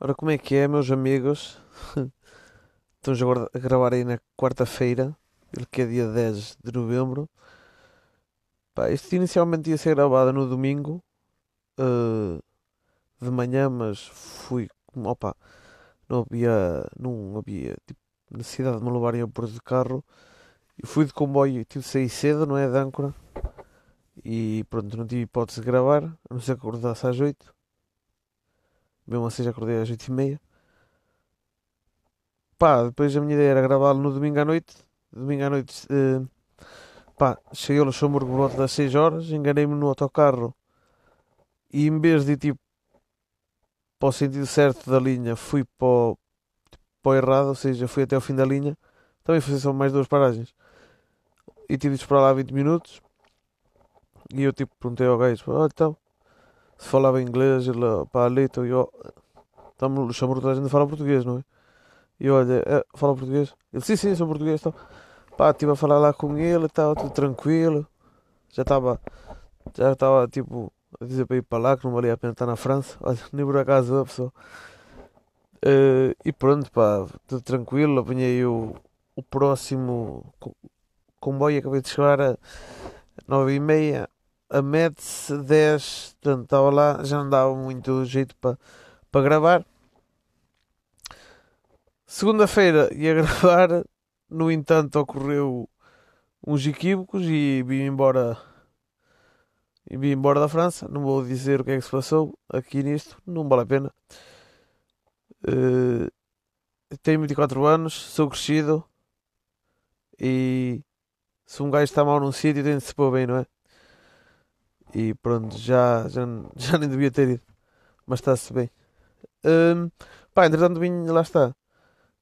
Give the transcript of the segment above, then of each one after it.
Ora, como é que é, meus amigos? Estamos a gravar aí na quarta-feira, que é dia 10 de novembro. Pá, isto inicialmente ia ser gravado no domingo, eh, de manhã, mas fui, opa, não havia, não havia, tipo, necessidade de me levarem a pôr de carro. E fui de comboio, tive de sair cedo, não é, de Âncora. E pronto, não tive hipótese de gravar, a não ser que acordasse às 8. Mesmo assim já acordei às 8 e meia. Pá, depois a minha ideia era gravá-lo no domingo à noite. Domingo à noite, eh, pá, cheguei ao Luxemburgo por volta das 6 horas, enganei-me no autocarro e em vez de ir tipo para o sentido certo da linha, fui para o, para o errado, ou seja, fui até ao fim da linha. Também fui só mais duas paragens. E tive de esperar lá 20 minutos. E eu tipo perguntei ao gajo, oh, então, se falava inglês, ele, pá, Lito, e eu, estamos Luxemburgo, toda a gente fala português, não é? E olha, é, fala português? Ele, sim, sim, sou português, então. Pá, estive a falar lá com ele, estava tudo tranquilo. Já estava, já estava, tipo, a dizer para ir para lá, que não valia a pena estar na França. Olha, nem por acaso a pessoa. Eh, e pronto, pá, tudo tranquilo. Apanhei o, o próximo co- comboio, acabei de chegar a nove e meia. A Metz 10, portanto, estava lá, já não dava muito jeito para para gravar. Segunda-feira ia gravar, no entanto, ocorreu uns equívocos e vim embora, e vim embora da França. Não vou dizer o que é que se passou aqui nisto, não vale a pena. Eh, tenho 24 anos, sou crescido e se um gajo está mal num sítio tem de se pôr bem, não é? E pronto, já, já, já nem devia ter ido, mas está-se bem. Hum, pá, entretanto vim, lá está.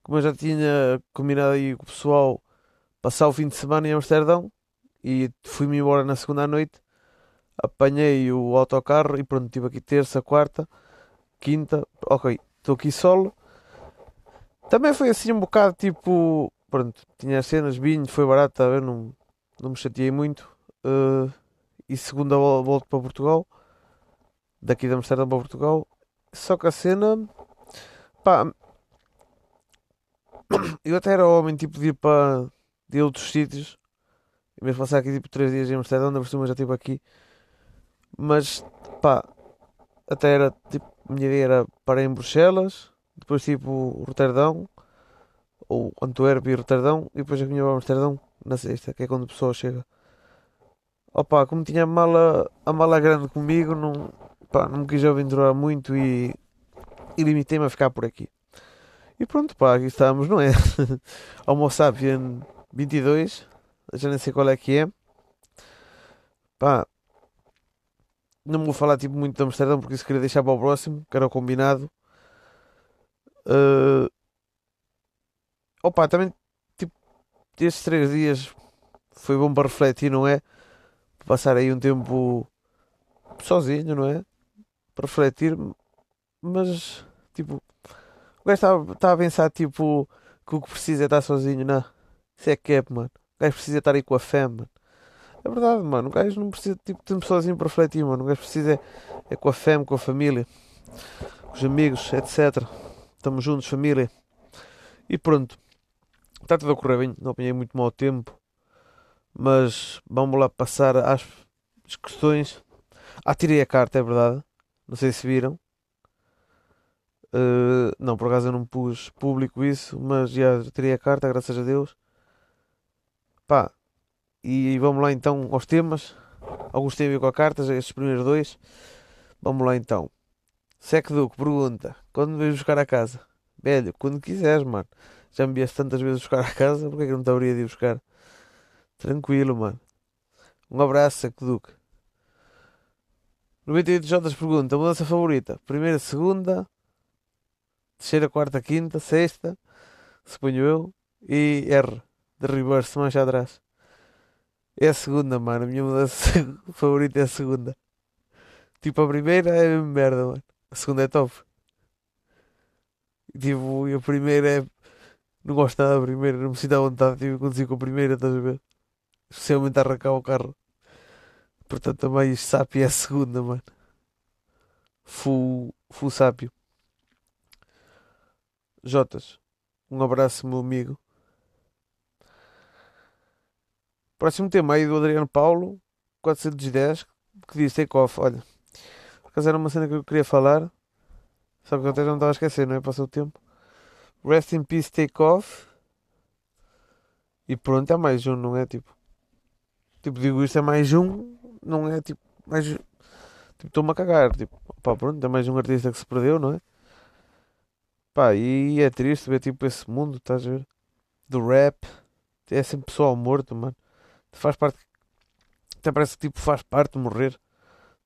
Como eu já tinha combinado aí com o pessoal passar o fim de semana em Amsterdão e fui-me embora na segunda noite, apanhei o autocarro e pronto, estive aqui terça, quarta, quinta, ok, estou aqui solo. Também foi assim um bocado tipo, pronto, tinha as cenas, vinho, foi barato, tá não, não me chateei muito. Eh, e segunda vol- volto para Portugal, daqui de Amsterdão para Portugal. Só que a cena, pá, eu até era homem, tipo, de ir para de outros sítios, mesmo passar aqui tipo três dias em Amsterdão, ainda por cima já estive aqui, mas pá, até era tipo, a minha ideia era parar em Bruxelas, depois tipo Roterdão, ou Antuérpia e Roterdão, e depois eu vinha para Amsterdão na sexta, que é quando a pessoa chega. Opa, como tinha a mala, a mala grande comigo, não, pá, não me quis aventurar muito e, e limitei-me a ficar por aqui. E pronto, pá, aqui estamos, não é? Homo Sapien 22, já nem sei qual é que é. Pá, não vou falar tipo muito de Amsterdão porque isso queria deixar para o próximo, que era o combinado. Eh, opa, também, tipo, estes três dias foi bom para refletir, não é? Passar aí um tempo sozinho, não é? Para refletir, mas, tipo, o gajo estava estava a pensar, tipo, que o que precisa é estar sozinho, não. Isso é cap, mano. O gajo precisa estar aí com a fé, mano. É verdade, mano. O gajo não precisa, tipo, de tempo sozinho para refletir, mano. O gajo precisa é, é com a fé, com a família, com os amigos, etc. Estamos juntos, família. E pronto. Está tudo a correr bem. Não apanhei muito mau tempo. Mas vamos lá passar às questões. Ah, tirei a carta, é verdade. Não sei se viram. Uh, não, por acaso eu não pus público isso, mas já tirei a carta, graças a Deus. Pá, e vamos lá então aos temas. Alguns têm a ver com a carta, estes primeiros dois. Vamos lá então. Sec Duque pergunta: quando me vais buscar a casa? Velho, quando quiseres, mano. Já me vieste tantas vezes buscar a casa, porque é que não te haveria de ir buscar? Tranquilo, mano. Um abraço, Sec Duque. 98 Jotas pergunta: mudança favorita? Primeira, segunda, terceira, quarta, quinta, sexta, suponho eu. E R, de reverse, mais atrás. É a segunda, mano. A minha mudança favorita é a segunda. Tipo, a primeira é mesmo merda, mano. A segunda é top. Tipo, a primeira é. Não gosto nada da primeira, não me sinto à vontade de conduzir com a primeira, estás a ver? Especialmente a arrancar o carro. Portanto, também SAP é a segunda, mano. Full, full sápio. Jotas, um abraço, meu amigo. Próximo tema aí do Adriano Paulo, 410, que diz Take Off. Olha, por era uma cena que eu queria falar, só que eu até já não estava a esquecer, não é? Passou o tempo. Rest in Peace Take Off. E pronto, é mais um, não é? Tipo, tipo digo isto é mais um, não é? Tipo, mais. Tipo, estou-me a cagar. Tipo, pá, pronto, é mais um artista que se perdeu, não é? Pá, e é triste ver tipo esse mundo, estás a ver? Do rap. É sempre pessoal morto, mano. Faz parte. Até parece que tipo faz parte de morrer.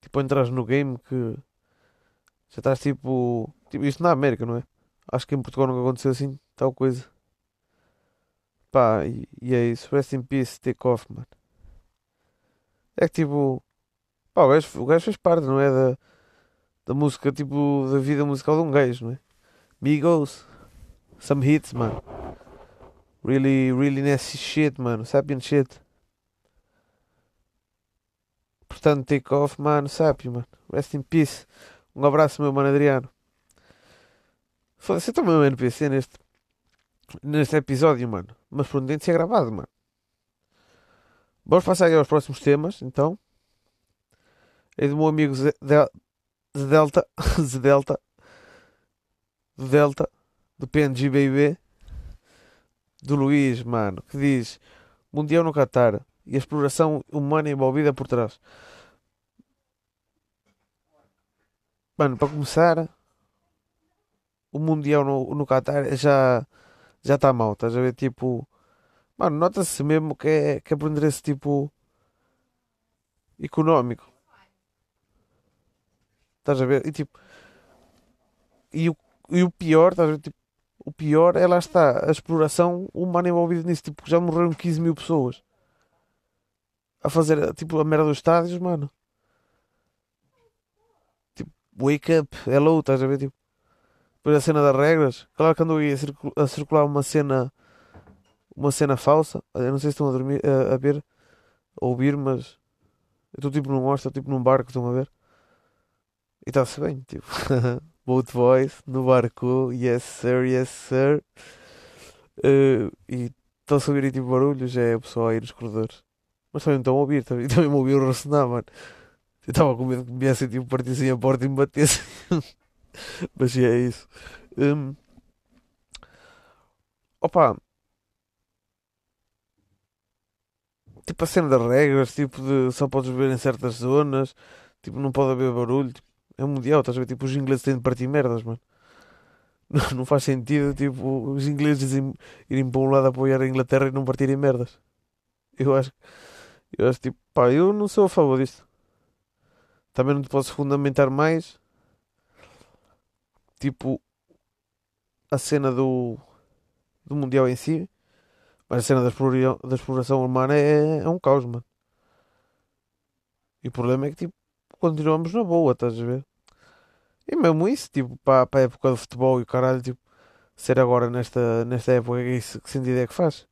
Tipo, entras no game que já estás tipo. Tipo, isto na América, não é? Acho que em Portugal nunca aconteceu assim, tal coisa. Pá, e, e é isso. Rest in peace, take off, mano. É que tipo. Pá, o gajo, o gajo fez parte, não é? Da, da música, tipo, da vida musical de um gajo, não é? Migos. Some hits, mano. Really, really nasty shit, mano. Sapien shit. Portanto, take off, mano. Sapio, mano. Rest in peace. Um abraço, meu mano Adriano. Foda-se, eu também um NPC neste, neste episódio, mano. Mas pronto, tem de ser gravado, mano. Vamos passar aos próximos temas, então. É do meu amigo Zé, Del- Delta. Delta. Delta. Do PNG Baby. Do Luís, mano. Que diz: Mundial no Qatar. E a exploração humana envolvida por trás. Mano, para começar, o Mundial no, no Qatar já já está mal. Estás a ver? Tipo, mano, nota-se mesmo que é, que é por interesse tipo económico. Estás a ver? E tipo, e o, e o pior, estás a ver? Tipo, o pior é lá está, a exploração humana envolvida nisso. Tipo, já morreram 15 mil pessoas a fazer tipo a merda dos estádios, mano. Tipo, wake up, hello, estás a ver? Tipo, depois a cena das regras. Claro que andou aí a, a circular uma cena, uma cena falsa. Eu não sei se estão a dormir, a, a ver, a ouvir, mas eu estou tipo num hostel, tipo num barco, estão a ver? E está-se bem, tipo. Both boys no barco, yes sir, yes sir. Eh, e estão-se a ouvir aí tipo barulhos, é o pessoal aí nos corredores. Mas também estão a ouvir, também, também me ouviram ressonar, mano. Eu estava com medo que me viessem tipo partissem a porta e me batessem. Mas é isso. Hum, opa, tipo a cena das regras, tipo de só podes beber em certas zonas, tipo não pode haver barulho. tipo, é mundial, estás a ver? Tipo, os ingleses têm de partir merdas, mano. Não, não faz sentido, tipo, os ingleses irem para um lado apoiar a Inglaterra e não partirem merdas. Eu acho, eu acho tipo, pá, eu não sou a favor disto. Também não te posso fundamentar mais, tipo, a cena do, do mundial em si, mas a cena da exploração, da exploração humana é, é um caos, mano. E o problema é que, tipo, continuamos na boa, estás a ver? E mesmo isso, tipo, para, para a época do futebol e o caralho, tipo, ser agora nesta, nesta época, isso, que sentido é que faz?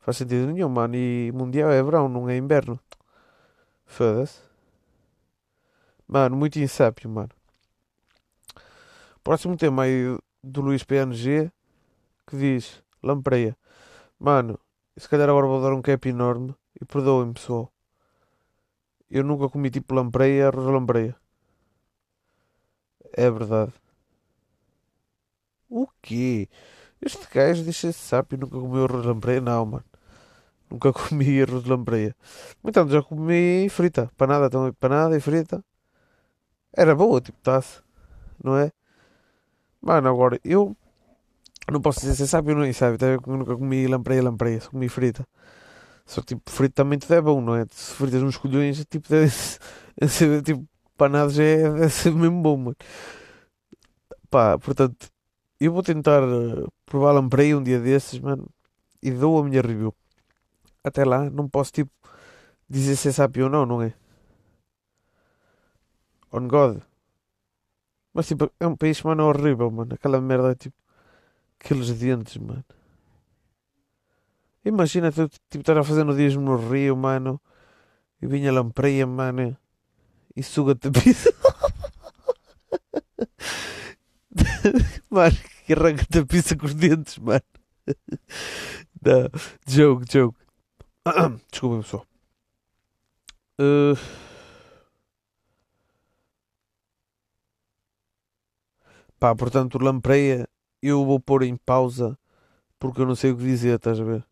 Faz sentido nenhum, mano. E mundial é verão, não é inverno. Foda-se. Mano, muito insápio, mano. Próximo tema aí do Luís PNG, que diz, lampreia. Mano, se calhar agora vou dar um cap enorme e perdoem-me, pessoal. Eu nunca comi tipo lampreia, arroz lampreia. É verdade. O quê? Este gajo deixa-se sábio nunca comeu arroz lampreia? Não, mano. Nunca comi arroz lampreia. No entanto, já comi frita. Panada também. Panada e frita. Era boa, tipo taça. Não é? Mano, agora, eu não posso dizer é sábio ou não é sábio. Até eu nunca comi lampreia, lampreia. Só comi frita. Só que, tipo, frito também tudo é bom, não é? Se fritas uns colhões, tipo, deve tipo, panado já é, deve ser mesmo bom, mano. Pá, portanto, eu vou tentar eh, provar lampreia um dia desses, mano. E dou a minha review. Até lá, não posso, tipo, dizer se é sábio ou não, não é? On God. Mas, tipo, é um peixe, mano, horrível, mano. Aquela merda, tipo, aqueles dentes, mano. Imagina, tu, tipo, estar a fazer no rio, mano. E vinha lampreia, mano. E suga-te a vida. Mano, e arranca-te a pizza com os dentes, mano. Não, joke, joke. Desculpa, pessoal. Uh... Pá, portanto, lampreia, eu vou pôr em pausa porque eu não sei o que dizer, estás a ver?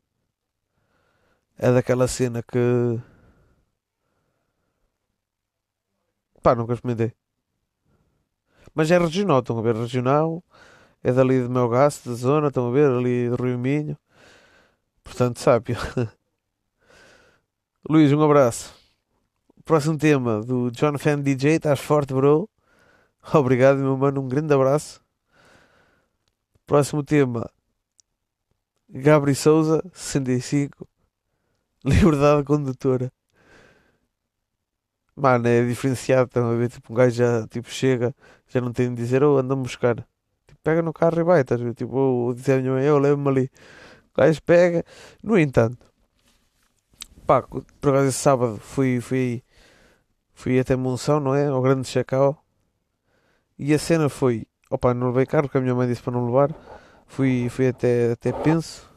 É daquela cena que. Pá, nunca experimentei. Mas é regional, estão a ver? Regional, é dali do meu gasto, da zona, estão a ver? Ali do Rio Minho. Portanto, sábio. Luís, um abraço. Próximo tema do John Fan DJ, estás forte, bro? Obrigado, meu mano, um grande abraço. Próximo tema, Gabri Souza, 65, Liberdade Condutora. Mano, é diferenciado, ver? Tipo, um gajo já tipo, chega, já não tem de dizer, oh, anda-me buscar. Tipo, pega no carro e vai, estás a? Tipo, oh, dizer a minha mãe, eu levo-me ali. O gajo pega. No entanto, pá, por acaso esse sábado fui, fui, fui até Monção, não é? Ao Grande Chacau. E a cena foi, opa, não levei carro, porque a minha mãe disse para não levar. Fui, fui até, até Penso.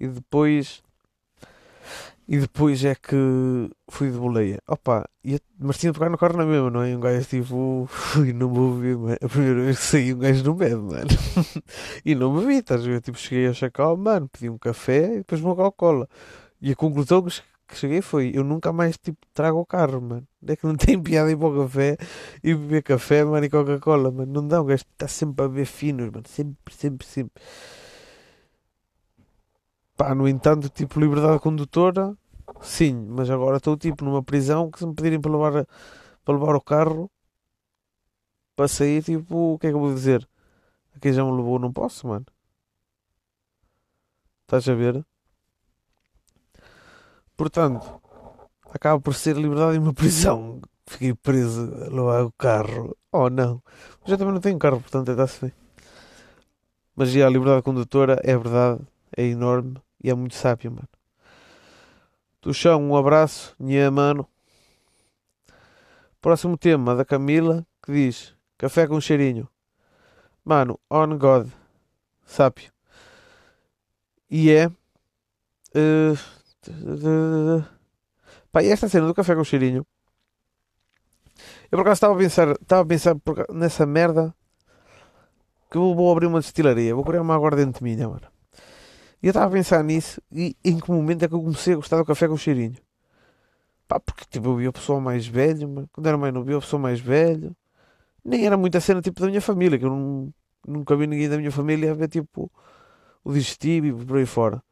E depois e depois é que fui de boleia. Opa, e, mas tinha de pegar no carro na mesma, não é? Um gajo tipo, fui, não beber, mano. A primeira vez que saí, um gajo não bebe, mano. e não bebi, estás a ver? Tipo, cheguei a chacal, mano, pedi um café e depois uma Coca-Cola. E a conclusão que cheguei foi: eu nunca mais tipo, trago o carro, mano. É que não tem piada ir para o café e beber café, mano, e Coca-Cola, mano. Não dá, um gajo está sempre a beber finos, mano. Sempre, sempre, sempre. Pá, no entanto, tipo, liberdade condutora, sim, mas agora estou tipo numa prisão que se me pedirem para levar, para levar o carro para sair, tipo, o que é que eu vou dizer? Aqui já me levou, não posso, mano. Estás a ver? Portanto, acaba por ser liberdade e uma prisão. Fiquei preso levar o carro. Oh não. Já também não tenho carro, portanto está-se bem. Mas já a liberdade condutora é verdade, é enorme e é muito sábio, mano. Do chão, um abraço, minha mano. Próximo tema da Camila que diz: Café com cheirinho. Mano, on God. Sábio. E é. Uh, pá, e esta cena do café com cheirinho. Eu por acaso estava a pensar, estava a pensar nessa merda que eu vou abrir uma destilaria, vou criar uma aguardente minha, mano. E eu estava a pensar nisso e em que momento é que eu comecei a gostar do café com cheirinho? Pá, porque tipo, eu vi a pessoa mais velha, mano. quando era mais novo, vi a pessoa mais velha. Nem era muita cena tipo da minha família, que eu não, nunca vi ninguém da minha família a ver tipo o digestivo e por aí fora.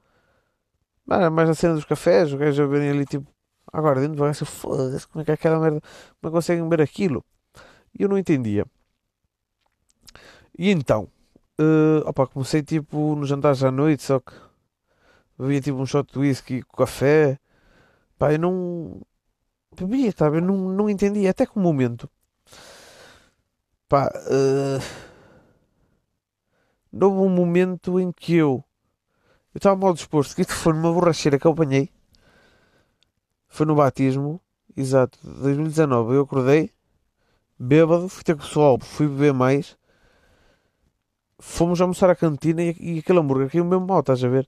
Mas era mais a cena dos cafés, os gajos a verem ali tipo, agora dentro do foda-se, como é que é aquela merda, como é conseguem ver aquilo? E eu não entendia. E então, uh, opa, comecei tipo nos jantares à noite, só que bebia tipo um shot de whisky com café. Pá, eu não bebia, tá? Eu não, não entendia até que o momento. Pá, uh, houve um momento em que eu eu estava mal disposto, isto foi numa borracheira que eu apanhei. Foi no batismo, exato, 2019. Eu acordei, bêbado, fui ter pessoal, fui beber mais fomos almoçar à cantina e, e aquele hambúrguer caiu mesmo mal, estás a ver?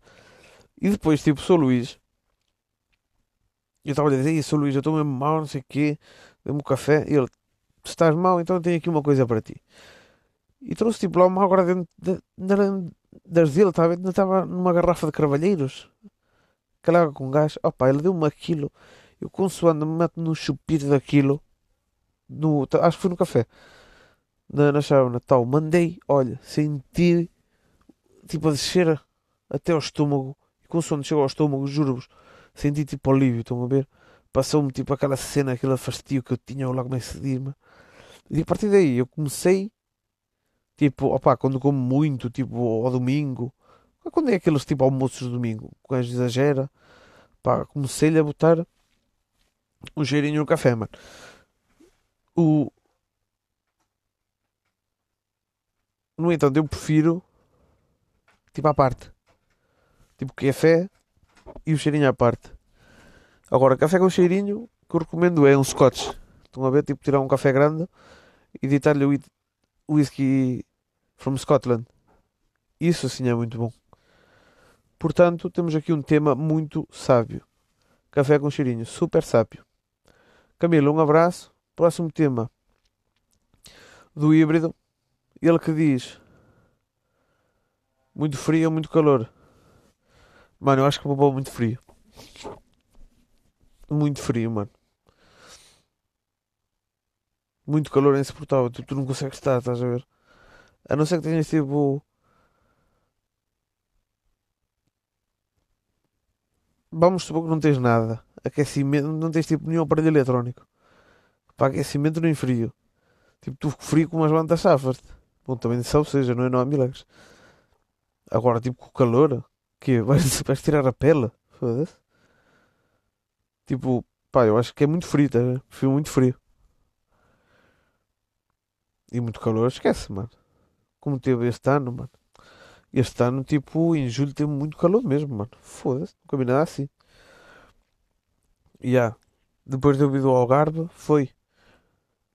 E depois, tipo, sou Luís. Eu estava a dizer, sou Luís, eu estou mesmo mal, não sei o quê. Dê-me um café. E ele, se estás mal, então tenho aqui uma coisa para ti. E trouxe tipo lá uma agora dentro das dele, estava Ainda estava numa garrafa de carvalheiros. Aquela água com gás. Opa, ele deu-me aquilo. Eu consoando me meto no chupito daquilo. No, acho que foi no café na, na chave Natal, mandei, olha, senti tipo a descer até ao estômago. E quando chegou ao estômago, juro-vos, senti tipo alívio, estão a ver? Passou-me tipo aquela cena, aquele fastio que eu tinha, eu lá comecei a dir-me. E a partir daí eu comecei, tipo, opá, quando como muito, tipo, ao domingo, quando é aqueles tipo almoços de domingo, o gajo exagera, pá, comecei-lhe a botar um cheirinho no café, mano. O, No entanto, eu prefiro tipo à parte. Tipo café e o cheirinho à parte. Agora, café com cheirinho, que eu recomendo é um scotch. Estão a ver? Tipo, tirar um café grande e ditar-lhe o whisky from Scotland. Isso sim é muito bom. Portanto, temos aqui um tema muito sábio. Café com cheirinho, super sábio. Camila, um abraço. Próximo tema do híbrido. Ele que diz muito frio ou muito calor. Mano, eu acho que vou muito frio. Muito frio, mano. Muito calor é insuportável. Tu, tu não consegues estar, estás a ver? A não ser que tenhas tipo. Vamos supor que não tens nada. Aquecimento, não tens tipo nenhum aparelho eletrónico. Para aquecimento nem frio. Tipo, tu frio com umas bandas safas-te. Bom, também sabe seja, não é? Não há milagres. Agora, tipo, com o calor, que vais, vais tirar a pele? Foda-se. Tipo, pá, eu acho que é muito frio, tá? Frio muito frio. E muito calor, esquece, mano. Como teve este ano, mano. Este ano, tipo, em julho teve muito calor mesmo, mano. Foda-se, não combinava assim. E yeah. Depois de eu vir do Algarve, foi.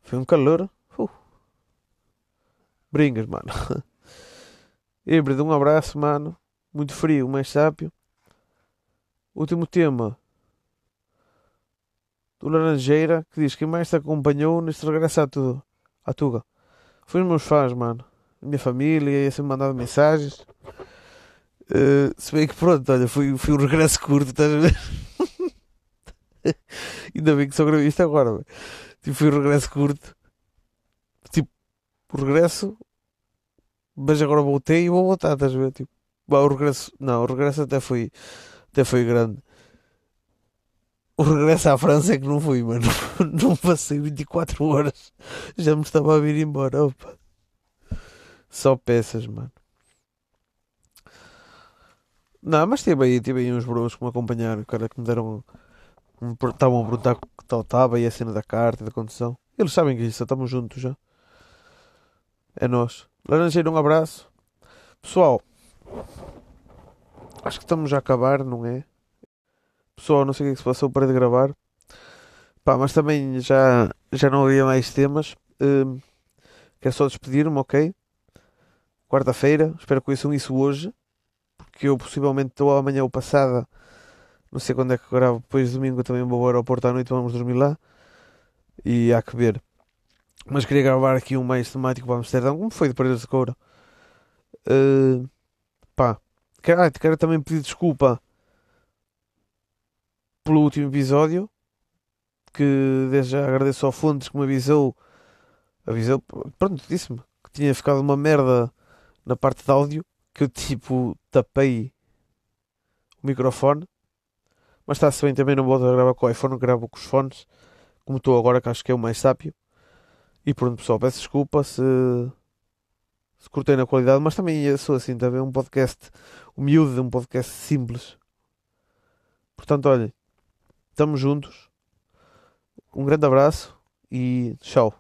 Foi um calor. Uh. Bringas, mano. Híbrido, um abraço, mano. Muito frio, mais sábio. Último tema. Do Laranjeira, que diz: Quem mais te acompanhou neste regresso à, tu, à Tuga? Foi os meus fãs, mano. A minha família, ia sempre mandado mensagens. Uh, se bem que pronto, olha, foi, foi um regresso curto, estás a ver? Ainda bem que só gravei isto agora. Tipo, foi um regresso curto. Tipo, regresso. Mas agora voltei e vou voltar, estás a ver? Tipo, o regresso. Não, o regresso até foi, até foi grande. O regresso à França é que não fui, mano. Não passei 24 horas. Já me estava a vir embora. Opa. Só peças, mano. Não, mas tive aí, tive aí uns bros que me acompanharam, cara, que me deram. Estavam a perguntar que tal estava e a cena da carta da condução. Eles sabem que isso, estamos juntos já. É nós. Laranjeiro, um abraço. Pessoal, acho que estamos a acabar, não é? Pessoal, não sei o que é que se passou para de gravar. Pá, mas também já, já não havia mais temas. Hum, quero só despedir-me, ok? Quarta-feira, espero que conheçam isso hoje. Porque eu possivelmente estou amanhã ou passada. Não sei quando é que gravo. Depois de domingo também vou ao aeroporto à noite, vamos dormir lá. E há que ver. Mas queria gravar aqui um mais temático para Amsterdão, como foi de Paredes de Coura. Uh, pá, quero, quero também pedir desculpa pelo último episódio. Que desde já agradeço ao Fontes que me avisou. Avisou, pronto, disse-me que tinha ficado uma merda na parte de áudio. Que eu tipo tapei o microfone. Mas está-se bem, também não vou gravar com o iPhone, gravo com os fones. Como estou agora, que acho que é o mais sábio. E pronto, pessoal, peço desculpa se, se cortei na qualidade, mas também sou assim, também um podcast humilde, um podcast simples. Portanto, olhem, estamos juntos. Um grande abraço e tchau.